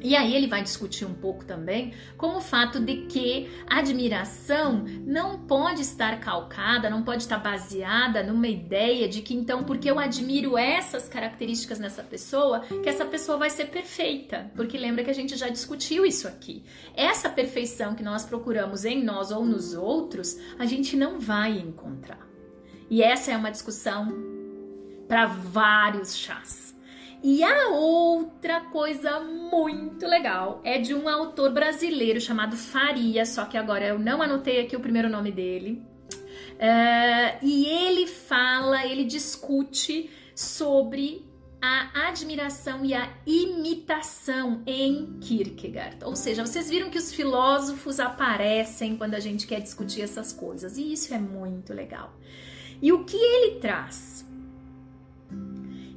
S1: E aí ele vai discutir um pouco também com o fato de que a admiração não pode estar calcada, não pode estar baseada numa ideia de que então porque eu admiro essas características nessa pessoa, que essa pessoa vai ser perfeita. Porque lembra que a gente já discutiu isso aqui. Essa perfeição que nós procuramos em nós ou nos outros, a gente não vai encontrar. E essa é uma discussão para vários chás. E a outra coisa muito legal é de um autor brasileiro chamado Faria, só que agora eu não anotei aqui o primeiro nome dele. Uh, e ele fala, ele discute sobre a admiração e a imitação em Kierkegaard. Ou seja, vocês viram que os filósofos aparecem quando a gente quer discutir essas coisas, e isso é muito legal. E o que ele traz?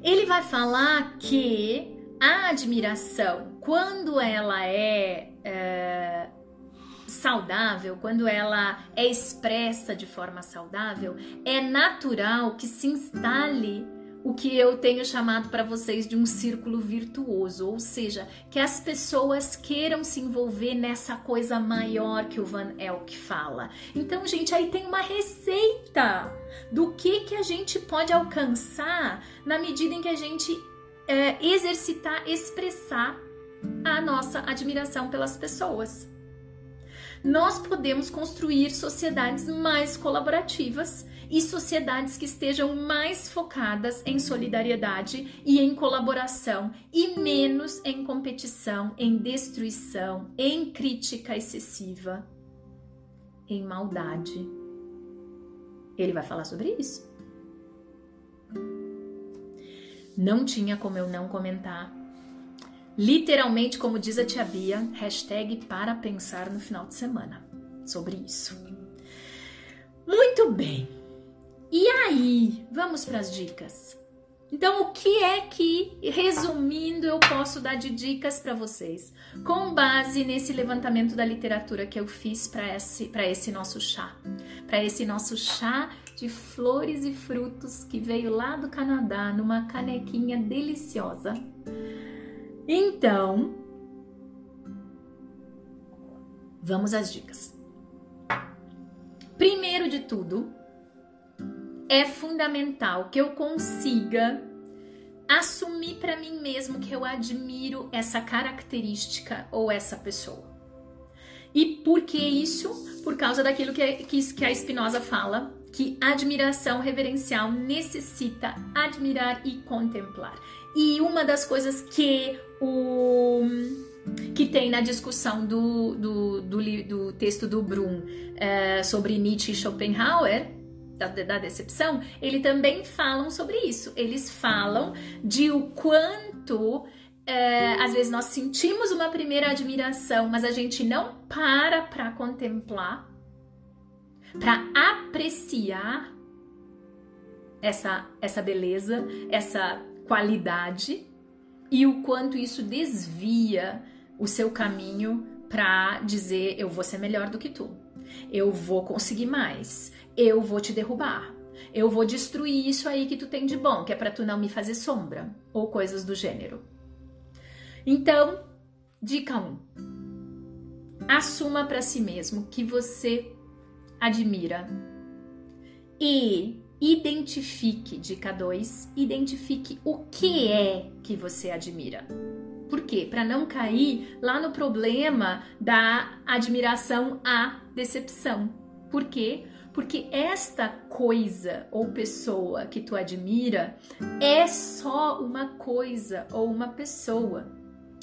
S1: Ele vai falar que a admiração, quando ela é, é saudável, quando ela é expressa de forma saudável, é natural que se instale o que eu tenho chamado para vocês de um círculo virtuoso, ou seja, que as pessoas queiram se envolver nessa coisa maior que o Van Elk fala. Então, gente, aí tem uma receita do que que a gente pode alcançar na medida em que a gente é, exercitar, expressar a nossa admiração pelas pessoas nós podemos construir sociedades mais colaborativas e sociedades que estejam mais focadas em solidariedade e em colaboração e menos em competição, em destruição, em crítica excessiva, em maldade. Ele vai falar sobre isso. Não tinha como eu não comentar. Literalmente, como diz a tia Bia, hashtag para pensar no final de semana sobre isso. Muito bem. E aí, vamos para as dicas. Então, o que é que, resumindo, eu posso dar de dicas para vocês, com base nesse levantamento da literatura que eu fiz para esse, esse nosso chá, para esse nosso chá de flores e frutos que veio lá do Canadá numa canequinha deliciosa. Então, vamos às dicas. Primeiro de tudo, é fundamental que eu consiga assumir para mim mesmo que eu admiro essa característica ou essa pessoa. E por que isso? Por causa daquilo que, que a Spinoza fala, que admiração reverencial necessita admirar e contemplar. E uma das coisas que o que tem na discussão do, do, do, do texto do Brum é, sobre Nietzsche e Schopenhauer da, da decepção, ele também falam sobre isso. Eles falam de o quanto é, às vezes nós sentimos uma primeira admiração, mas a gente não para para contemplar, para apreciar essa, essa beleza, essa qualidade e o quanto isso desvia o seu caminho para dizer eu vou ser melhor do que tu, eu vou conseguir mais, eu vou te derrubar. Eu vou destruir isso aí que tu tem de bom, que é para tu não me fazer sombra ou coisas do gênero. Então, dica 1. Um, assuma para si mesmo que você admira e identifique, dica 2, identifique o que é que você admira. Por quê? Para não cair lá no problema da admiração à decepção. Por quê? Porque esta coisa ou pessoa que tu admira é só uma coisa ou uma pessoa.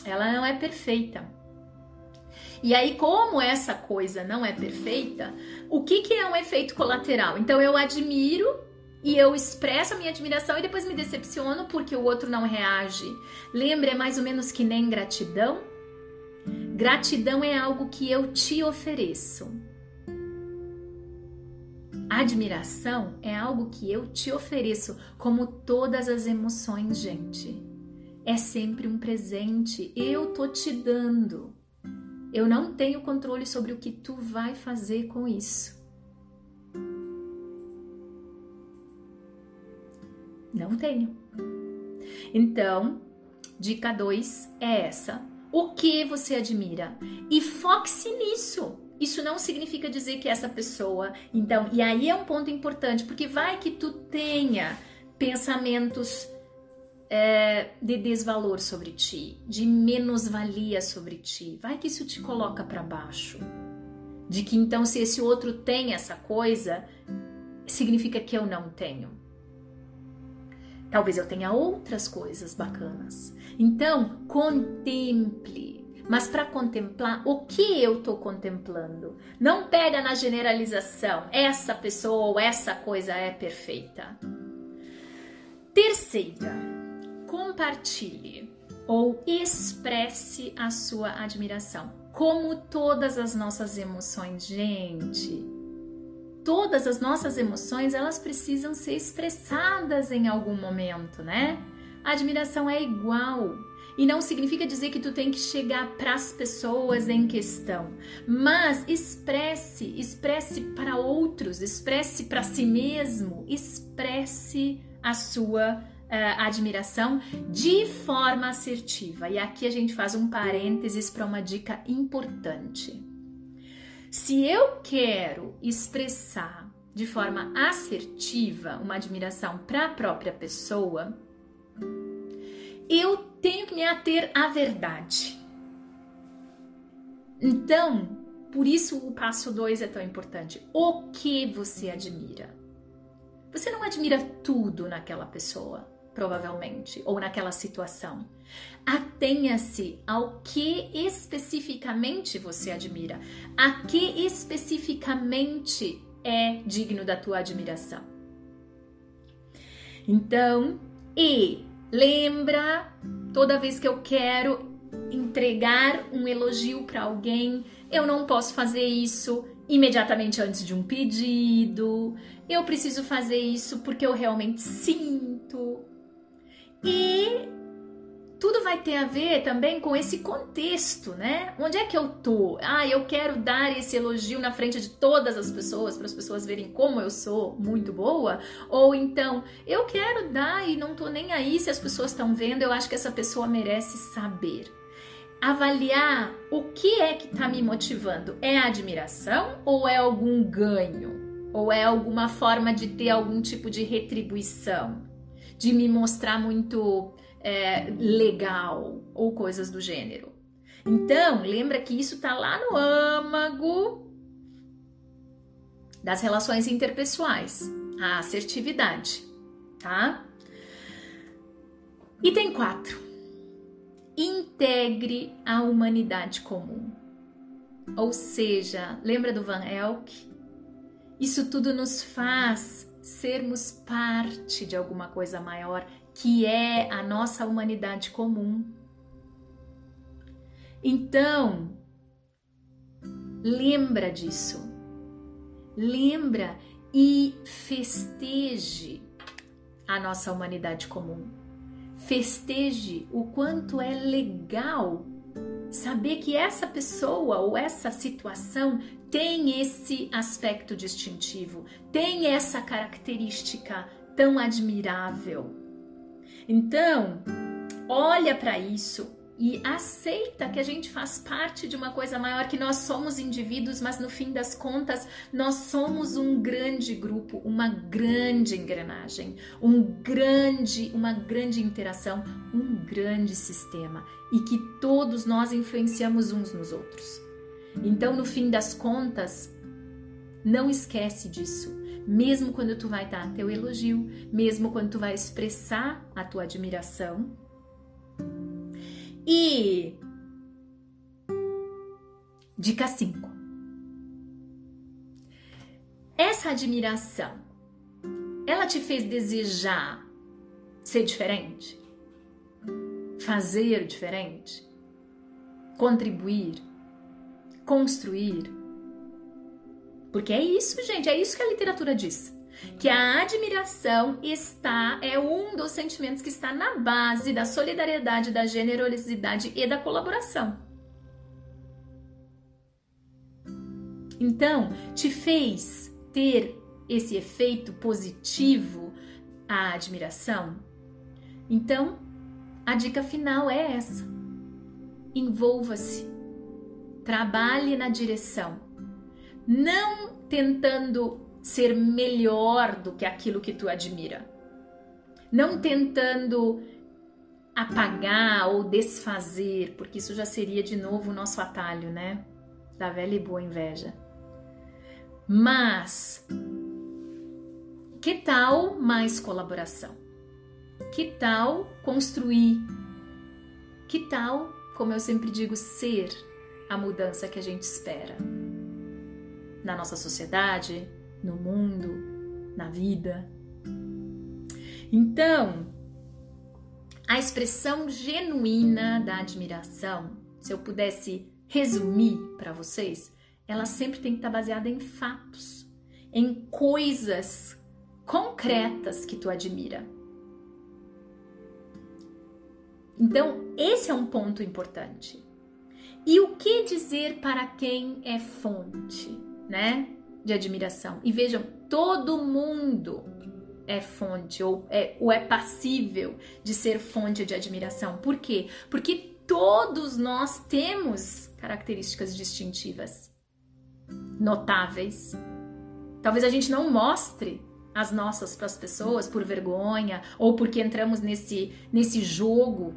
S1: Ela não é perfeita. E aí, como essa coisa não é perfeita, o que, que é um efeito colateral? Então, eu admiro e eu expresso a minha admiração e depois me decepciono porque o outro não reage. Lembra, é mais ou menos que nem gratidão? Gratidão é algo que eu te ofereço. Admiração é algo que eu te ofereço, como todas as emoções, gente. É sempre um presente, eu tô te dando. Eu não tenho controle sobre o que tu vai fazer com isso. Não tenho. Então, dica 2 é essa. O que você admira? E foque-se nisso. Isso não significa dizer que essa pessoa. Então, e aí é um ponto importante, porque vai que tu tenha pensamentos é, de desvalor sobre ti, de menos-valia sobre ti. Vai que isso te coloca para baixo. De que então, se esse outro tem essa coisa, significa que eu não tenho. Talvez eu tenha outras coisas bacanas. Então, contemple mas para contemplar o que eu estou contemplando. Não pega na generalização, essa pessoa ou essa coisa é perfeita. Terceira, compartilhe ou expresse a sua admiração. Como todas as nossas emoções, gente. Todas as nossas emoções, elas precisam ser expressadas em algum momento, né? A admiração é igual. E não significa dizer que tu tem que chegar para as pessoas em questão, mas expresse, expresse para outros, expresse para si mesmo, expresse a sua uh, admiração de forma assertiva. E aqui a gente faz um parênteses para uma dica importante. Se eu quero expressar de forma assertiva uma admiração para a própria pessoa, eu tenho que me ater à verdade. Então, por isso o passo 2 é tão importante. O que você admira? Você não admira tudo naquela pessoa, provavelmente, ou naquela situação. Atenha-se ao que especificamente você admira, a que especificamente é digno da tua admiração. Então, e Lembra, toda vez que eu quero entregar um elogio para alguém, eu não posso fazer isso imediatamente antes de um pedido. Eu preciso fazer isso porque eu realmente sinto. E tudo vai ter a ver também com esse contexto, né? Onde é que eu tô? Ah, eu quero dar esse elogio na frente de todas as pessoas, para as pessoas verem como eu sou muito boa? Ou então, eu quero dar e não tô nem aí se as pessoas estão vendo, eu acho que essa pessoa merece saber. Avaliar o que é que tá me motivando. É admiração ou é algum ganho? Ou é alguma forma de ter algum tipo de retribuição? De me mostrar muito é, legal ou coisas do gênero. Então, lembra que isso tá lá no âmago das relações interpessoais, a assertividade, tá? Item 4. Integre a humanidade comum. Ou seja, lembra do Van Elk? Isso tudo nos faz sermos parte de alguma coisa maior que é a nossa humanidade comum. Então, lembra disso. Lembra e festeje a nossa humanidade comum. Festeje o quanto é legal saber que essa pessoa ou essa situação tem esse aspecto distintivo, tem essa característica tão admirável. Então, olha para isso e aceita que a gente faz parte de uma coisa maior, que nós somos indivíduos, mas no fim das contas, nós somos um grande grupo, uma grande engrenagem, um grande, uma grande interação, um grande sistema e que todos nós influenciamos uns nos outros. Então, no fim das contas, não esquece disso mesmo quando tu vai dar teu elogio, mesmo quando tu vai expressar a tua admiração. E dica 5. Essa admiração, ela te fez desejar ser diferente? Fazer diferente? Contribuir? Construir? Porque é isso, gente, é isso que a literatura diz. Que a admiração está é um dos sentimentos que está na base da solidariedade, da generosidade e da colaboração. Então, te fez ter esse efeito positivo a admiração? Então, a dica final é essa. Envolva-se. Trabalhe na direção não tentando ser melhor do que aquilo que tu admira, não tentando apagar ou desfazer, porque isso já seria de novo o nosso atalho, né? Da velha e boa inveja. Mas que tal mais colaboração? Que tal construir? Que tal, como eu sempre digo, ser a mudança que a gente espera? Na nossa sociedade, no mundo, na vida. Então, a expressão genuína da admiração, se eu pudesse resumir para vocês, ela sempre tem que estar baseada em fatos, em coisas concretas que tu admira. Então, esse é um ponto importante. E o que dizer para quem é fonte? Né, de admiração. E vejam, todo mundo é fonte ou é, ou é passível de ser fonte de admiração. Por quê? Porque todos nós temos características distintivas, notáveis. Talvez a gente não mostre as nossas para as pessoas por vergonha ou porque entramos nesse, nesse jogo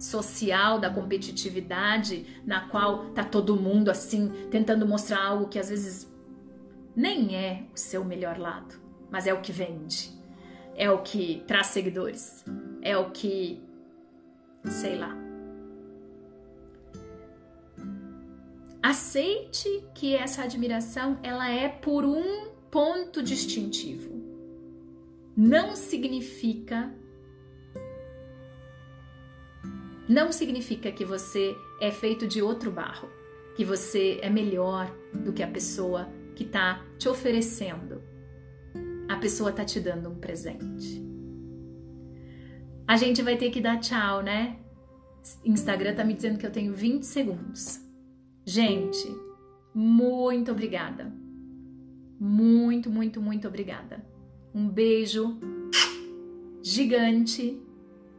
S1: social da competitividade na qual tá todo mundo assim tentando mostrar algo que às vezes nem é o seu melhor lado, mas é o que vende. É o que traz seguidores. É o que sei lá. Aceite que essa admiração ela é por um ponto distintivo. Não significa não significa que você é feito de outro barro, que você é melhor do que a pessoa que está te oferecendo. A pessoa está te dando um presente. A gente vai ter que dar tchau, né? Instagram tá me dizendo que eu tenho 20 segundos. Gente, muito obrigada. Muito, muito, muito obrigada. Um beijo gigante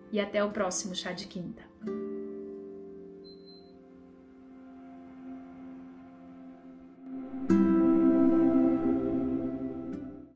S1: e até o próximo chá de quinta.